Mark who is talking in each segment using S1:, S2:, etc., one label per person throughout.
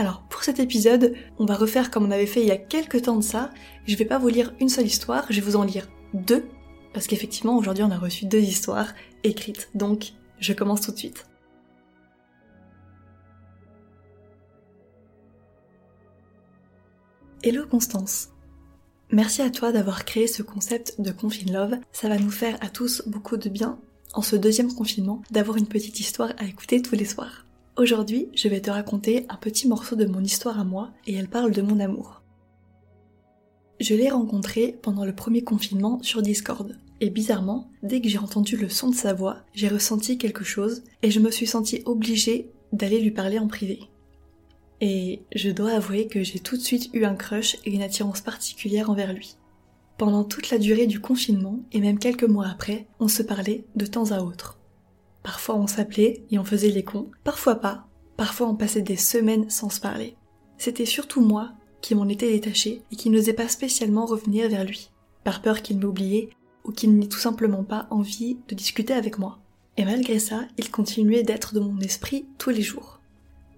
S1: Alors pour cet épisode, on va refaire comme on avait fait il y a quelques temps de ça. Je vais pas vous lire une seule histoire, je vais vous en lire deux, parce qu'effectivement aujourd'hui on a reçu deux histoires écrites, donc je commence tout de suite. Hello Constance. Merci à toi d'avoir créé ce concept de Confine Love. Ça va nous faire à tous beaucoup de bien, en ce deuxième confinement, d'avoir une petite histoire à écouter tous les soirs. Aujourd'hui, je vais te raconter un petit morceau de mon histoire à moi, et elle parle de mon amour. Je l'ai rencontré pendant le premier confinement sur Discord. Et bizarrement, dès que j'ai entendu le son de sa voix, j'ai ressenti quelque chose et je me suis sentie obligée d'aller lui parler en privé. Et je dois avouer que j'ai tout de suite eu un crush et une attirance particulière envers lui. Pendant toute la durée du confinement, et même quelques mois après, on se parlait de temps à autre. Parfois on s'appelait et on faisait les cons, parfois pas, parfois on passait des semaines sans se parler. C'était surtout moi qui m'en étais détachée et qui n'osais pas spécialement revenir vers lui, par peur qu'il m'oubliait ou qu'il n'ait tout simplement pas envie de discuter avec moi. Et malgré ça, il continuait d'être de mon esprit tous les jours.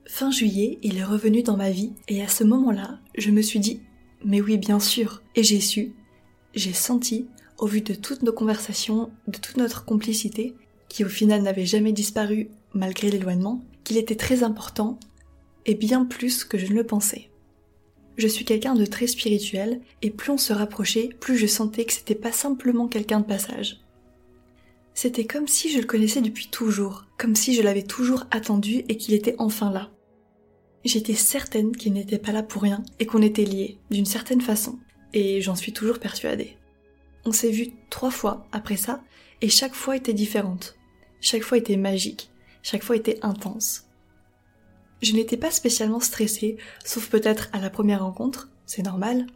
S1: Fin juillet, il est revenu dans ma vie et à ce moment-là, je me suis dit mais oui bien sûr, et j'ai su, j'ai senti, au vu de toutes nos conversations, de toute notre complicité, qui au final n'avait jamais disparu malgré l'éloignement, qu'il était très important et bien plus que je ne le pensais. Je suis quelqu'un de très spirituel et plus on se rapprochait, plus je sentais que c'était pas simplement quelqu'un de passage. C'était comme si je le connaissais depuis toujours, comme si je l'avais toujours attendu et qu'il était enfin là. J'étais certaine qu'il n'était pas là pour rien et qu'on était liés, d'une certaine façon, et j'en suis toujours persuadée. On s'est vu trois fois après ça, et chaque fois était différente. Chaque fois était magique, chaque fois était intense. Je n'étais pas spécialement stressée, sauf peut-être à la première rencontre, c'est normal,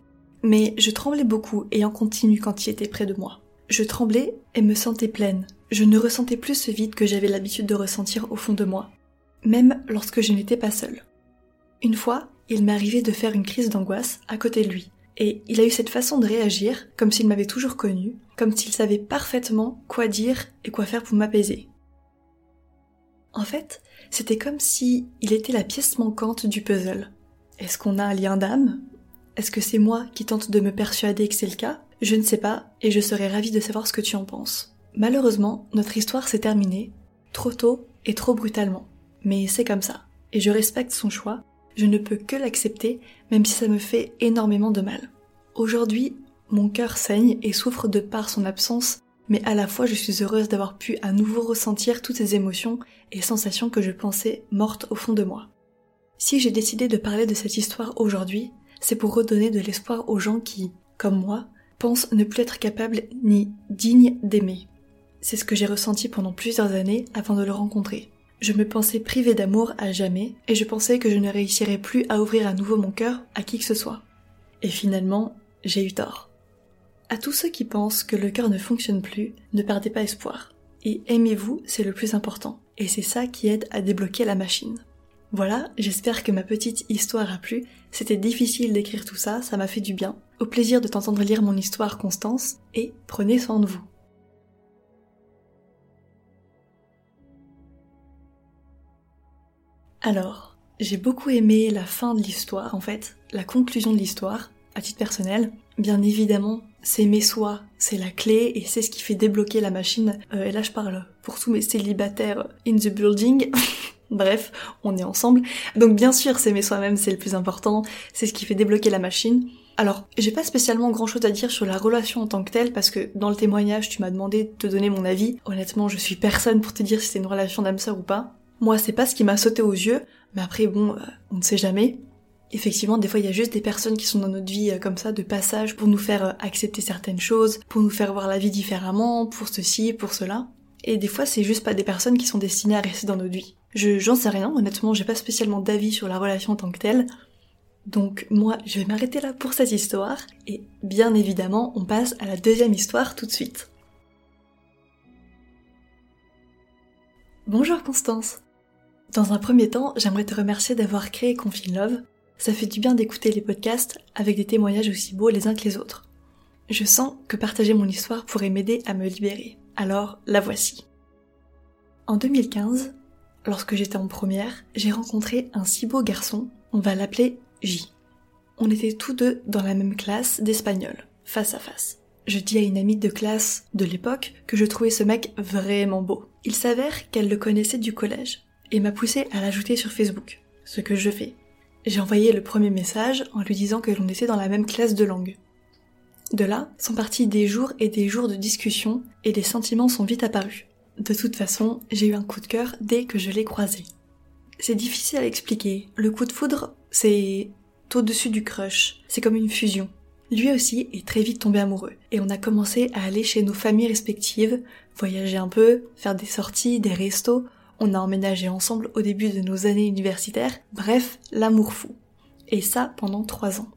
S1: mais je tremblais beaucoup et en continu quand il était près de moi. Je tremblais et me sentais pleine. Je ne ressentais plus ce vide que j'avais l'habitude de ressentir au fond de moi, même lorsque je n'étais pas seule. Une fois, il m'est arrivé de faire une crise d'angoisse à côté de lui, et il a eu cette façon de réagir comme s'il m'avait toujours connue, comme s'il savait parfaitement quoi dire et quoi faire pour m'apaiser. En fait, c'était comme si il était la pièce manquante du puzzle. Est-ce qu'on a un lien d'âme? Est-ce que c'est moi qui tente de me persuader que c'est le cas? Je ne sais pas, et je serais ravie de savoir ce que tu en penses. Malheureusement, notre histoire s'est terminée, trop tôt et trop brutalement. Mais c'est comme ça, et je respecte son choix, je ne peux que l'accepter, même si ça me fait énormément de mal. Aujourd'hui, mon cœur saigne et souffre de par son absence, mais à la fois je suis heureuse d'avoir pu à nouveau ressentir toutes ces émotions et sensations que je pensais mortes au fond de moi. Si j'ai décidé de parler de cette histoire aujourd'hui, c'est pour redonner de l'espoir aux gens qui, comme moi, pensent ne plus être capables ni dignes d'aimer. C'est ce que j'ai ressenti pendant plusieurs années avant de le rencontrer. Je me pensais privée d'amour à jamais, et je pensais que je ne réussirais plus à ouvrir à nouveau mon cœur à qui que ce soit. Et finalement, j'ai eu tort. À tous ceux qui pensent que le cœur ne fonctionne plus, ne perdez pas espoir. Et aimez-vous, c'est le plus important. Et c'est ça qui aide à débloquer la machine. Voilà, j'espère que ma petite histoire a plu. C'était difficile d'écrire tout ça, ça m'a fait du bien. Au plaisir de t'entendre lire mon histoire, Constance, et prenez soin de vous. Alors, j'ai beaucoup aimé la fin de l'histoire, en fait, la conclusion de l'histoire, à titre personnel. Bien évidemment, s'aimer soi, c'est la clé et c'est ce qui fait débloquer la machine. Euh, et là, je parle pour tous mes célibataires in the building. Bref, on est ensemble. Donc bien sûr, s'aimer soi-même, c'est le plus important. C'est ce qui fait débloquer la machine. Alors, j'ai pas spécialement grand chose à dire sur la relation en tant que telle, parce que dans le témoignage, tu m'as demandé de te donner mon avis. Honnêtement, je suis personne pour te dire si c'est une relation d'âme sœur ou pas. Moi, c'est pas ce qui m'a sauté aux yeux, mais après, bon, euh, on ne sait jamais. Effectivement, des fois, il y a juste des personnes qui sont dans notre vie euh, comme ça, de passage, pour nous faire euh, accepter certaines choses, pour nous faire voir la vie différemment, pour ceci, pour cela. Et des fois, c'est juste pas des personnes qui sont destinées à rester dans notre vie. Je, j'en sais rien, honnêtement, j'ai pas spécialement d'avis sur la relation en tant que telle. Donc moi, je vais m'arrêter là pour cette histoire, et bien évidemment, on passe à la deuxième histoire tout de suite. Bonjour Constance Dans un premier temps, j'aimerais te remercier d'avoir créé Confine Love. Ça fait du bien d'écouter les podcasts avec des témoignages aussi beaux les uns que les autres. Je sens que partager mon histoire pourrait m'aider à me libérer. Alors, la voici. En 2015, lorsque j'étais en première, j'ai rencontré un si beau garçon, on va l'appeler J. On était tous deux dans la même classe d'espagnol, face à face. Je dis à une amie de classe de l'époque que je trouvais ce mec vraiment beau. Il s'avère qu'elle le connaissait du collège et m'a poussé à l'ajouter sur Facebook, ce que je fais. J'ai envoyé le premier message en lui disant que l'on était dans la même classe de langue. De là sont partis des jours et des jours de discussion et les sentiments sont vite apparus. De toute façon, j'ai eu un coup de cœur dès que je l'ai croisé. C'est difficile à expliquer. Le coup de foudre, c'est au-dessus du crush. C'est comme une fusion. Lui aussi est très vite tombé amoureux, et on a commencé à aller chez nos familles respectives, voyager un peu, faire des sorties, des restos, on a emménagé ensemble au début de nos années universitaires, bref, l'amour fou. Et ça pendant trois ans.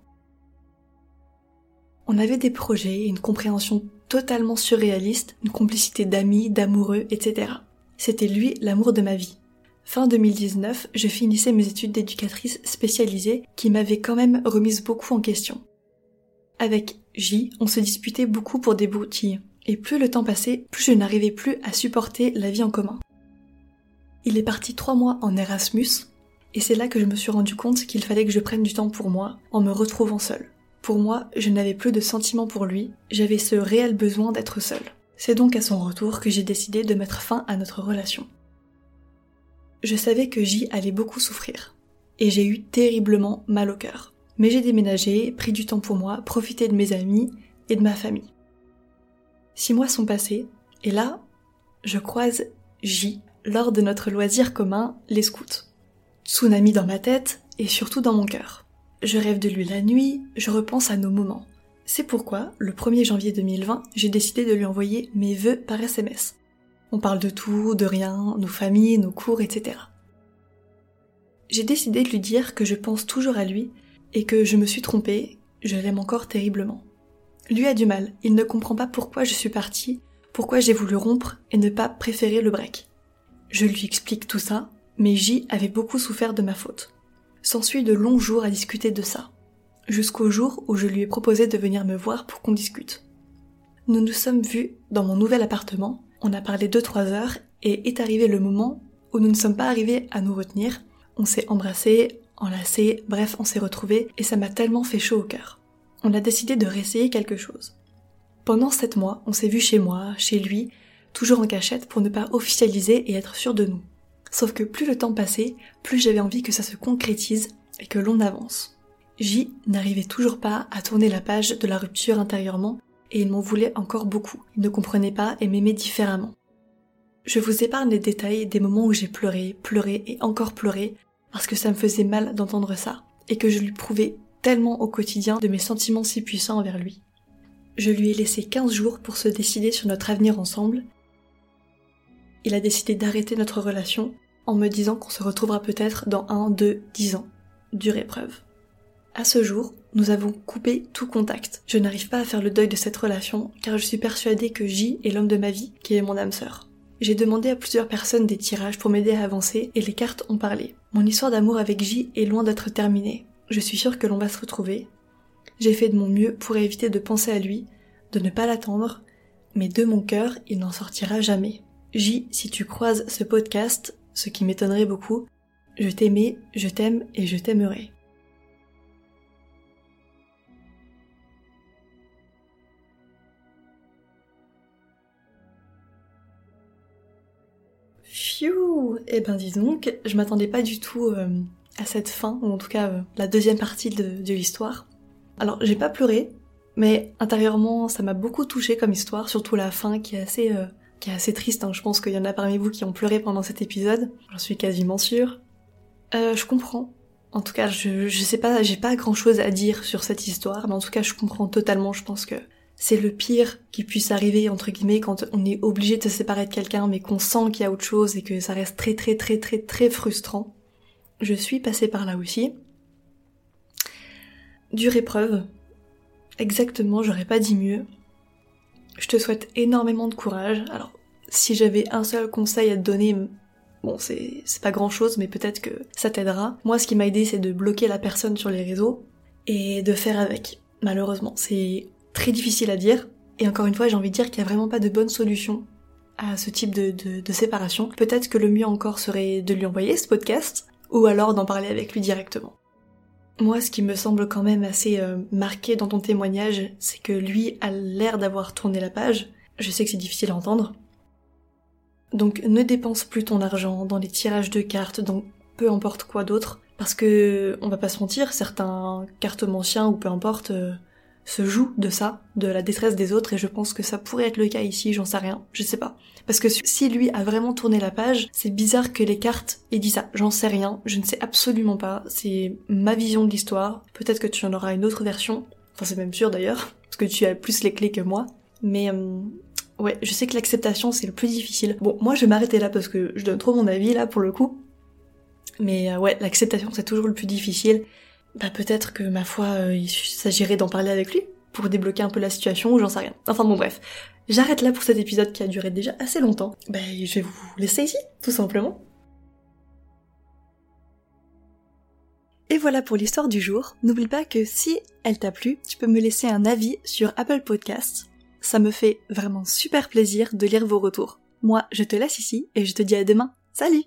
S1: On avait des projets, une compréhension totalement surréaliste, une complicité d'amis, d'amoureux, etc. C'était lui l'amour de ma vie. Fin 2019, je finissais mes études d'éducatrice spécialisée qui m'avaient quand même remise beaucoup en question. Avec J, on se disputait beaucoup pour des broutilles, et plus le temps passait, plus je n'arrivais plus à supporter la vie en commun. Il est parti trois mois en Erasmus, et c'est là que je me suis rendu compte qu'il fallait que je prenne du temps pour moi, en me retrouvant seule. Pour moi, je n'avais plus de sentiments pour lui, j'avais ce réel besoin d'être seule. C'est donc à son retour que j'ai décidé de mettre fin à notre relation. Je savais que J allait beaucoup souffrir, et j'ai eu terriblement mal au cœur. Mais j'ai déménagé, pris du temps pour moi, profité de mes amis et de ma famille. Six mois sont passés, et là, je croise J lors de notre loisir commun, les scouts. Tsunami dans ma tête et surtout dans mon cœur. Je rêve de lui la nuit, je repense à nos moments. C'est pourquoi, le 1er janvier 2020, j'ai décidé de lui envoyer mes vœux par SMS. On parle de tout, de rien, nos familles, nos cours, etc. J'ai décidé de lui dire que je pense toujours à lui et que je me suis trompée, je l'aime encore terriblement. Lui a du mal, il ne comprend pas pourquoi je suis partie, pourquoi j'ai voulu rompre et ne pas préférer le break. Je lui explique tout ça, mais J avait beaucoup souffert de ma faute. S'ensuit de longs jours à discuter de ça, jusqu'au jour où je lui ai proposé de venir me voir pour qu'on discute. Nous nous sommes vus dans mon nouvel appartement, on a parlé 2-3 heures, et est arrivé le moment où nous ne sommes pas arrivés à nous retenir, on s'est embrassés, enlacés, bref, on s'est retrouvés, et ça m'a tellement fait chaud au cœur. On a décidé de réessayer quelque chose. Pendant sept mois, on s'est vu chez moi, chez lui, toujours en cachette pour ne pas officialiser et être sûr de nous. Sauf que plus le temps passait, plus j'avais envie que ça se concrétise et que l'on avance. J n'arrivait toujours pas à tourner la page de la rupture intérieurement et il m'en voulait encore beaucoup. Il ne comprenait pas et m'aimait différemment. Je vous épargne les détails des moments où j'ai pleuré, pleuré et encore pleuré parce que ça me faisait mal d'entendre ça, et que je lui prouvais tellement au quotidien de mes sentiments si puissants envers lui. Je lui ai laissé 15 jours pour se décider sur notre avenir ensemble. Il a décidé d'arrêter notre relation en me disant qu'on se retrouvera peut-être dans un, deux, dix ans. Dure épreuve. À ce jour, nous avons coupé tout contact. Je n'arrive pas à faire le deuil de cette relation car je suis persuadée que J est l'homme de ma vie, qui est mon âme sœur. J'ai demandé à plusieurs personnes des tirages pour m'aider à avancer et les cartes ont parlé. Mon histoire d'amour avec J est loin d'être terminée. Je suis sûre que l'on va se retrouver. J'ai fait de mon mieux pour éviter de penser à lui, de ne pas l'attendre, mais de mon cœur, il n'en sortira jamais. J, si tu croises ce podcast, ce qui m'étonnerait beaucoup, je t'aimais, je t'aime et je t'aimerai. Phew Eh ben dis donc, je m'attendais pas du tout euh, à cette fin, ou en tout cas euh, la deuxième partie de, l'histoire. Alors j'ai pas pleuré, mais intérieurement ça m'a beaucoup touché comme histoire, surtout la fin qui est assez euh, qui est assez triste, hein. je pense qu'il y en a parmi vous qui ont pleuré pendant cet épisode, j'en suis quasiment sûre. Euh, je comprends. En tout cas, je, je sais pas, j'ai pas grand chose à dire sur cette histoire, mais en tout cas, je comprends totalement, je pense que c'est le pire qui puisse arriver, entre guillemets, quand on est obligé de se séparer de quelqu'un, mais qu'on sent qu'il y a autre chose et que ça reste très très très très très frustrant. Je suis passée par là aussi. Dure épreuve. Exactement, j'aurais pas dit mieux. Je te souhaite énormément de courage. Alors, si j'avais un seul conseil à te donner, bon, c'est, pas grand chose, mais peut-être que ça t'aidera. Moi, ce qui m'a aidé, c'est de bloquer la personne sur les réseaux et de faire avec. Malheureusement, c'est très difficile à dire. Et encore une fois, j'ai envie de dire qu'il n'y a vraiment pas de bonne solution à ce type de, de séparation. Peut-être que le mieux encore serait de lui envoyer ce podcast, ou alors d'en parler avec lui directement. Moi, ce qui me semble quand même assez euh, marqué dans ton témoignage, c'est que lui a l'air d'avoir tourné la page. Je sais que c'est difficile à entendre. Donc ne dépense plus ton argent dans les tirages de cartes, dans peu importe quoi d'autre, parce que on va pas se mentir, certains cartomanciens ou peu importe euh, se joue de ça, de la détresse des autres, et je pense que ça pourrait être le cas ici, j'en sais rien, je sais pas. Parce que si lui a vraiment tourné la page, c'est bizarre que les cartes aient dit ça, j'en sais rien, je ne sais absolument pas, c'est ma vision de l'histoire, peut-être que tu en auras une autre version, enfin c'est même sûr d'ailleurs, parce que tu as plus les clés que moi, mais euh, ouais, je sais que l'acceptation c'est le plus difficile. Bon, moi je vais m'arrêter là parce que je donne trop mon avis là pour le coup, mais euh, ouais, l'acceptation c'est toujours le plus difficile, bah peut-être que ma foi, euh, il s'agirait d'en parler avec lui pour débloquer un peu la situation ou j'en sais rien. Enfin bon bref, j'arrête là pour cet épisode qui a duré déjà assez longtemps. Bah je vais vous laisser ici, tout simplement. Et voilà pour l'histoire du jour. N'oublie pas que si elle t'a plu, tu peux me laisser un avis sur Apple Podcasts. Ça me fait vraiment super plaisir de lire vos retours. Moi, je te laisse ici et je te dis à demain. Salut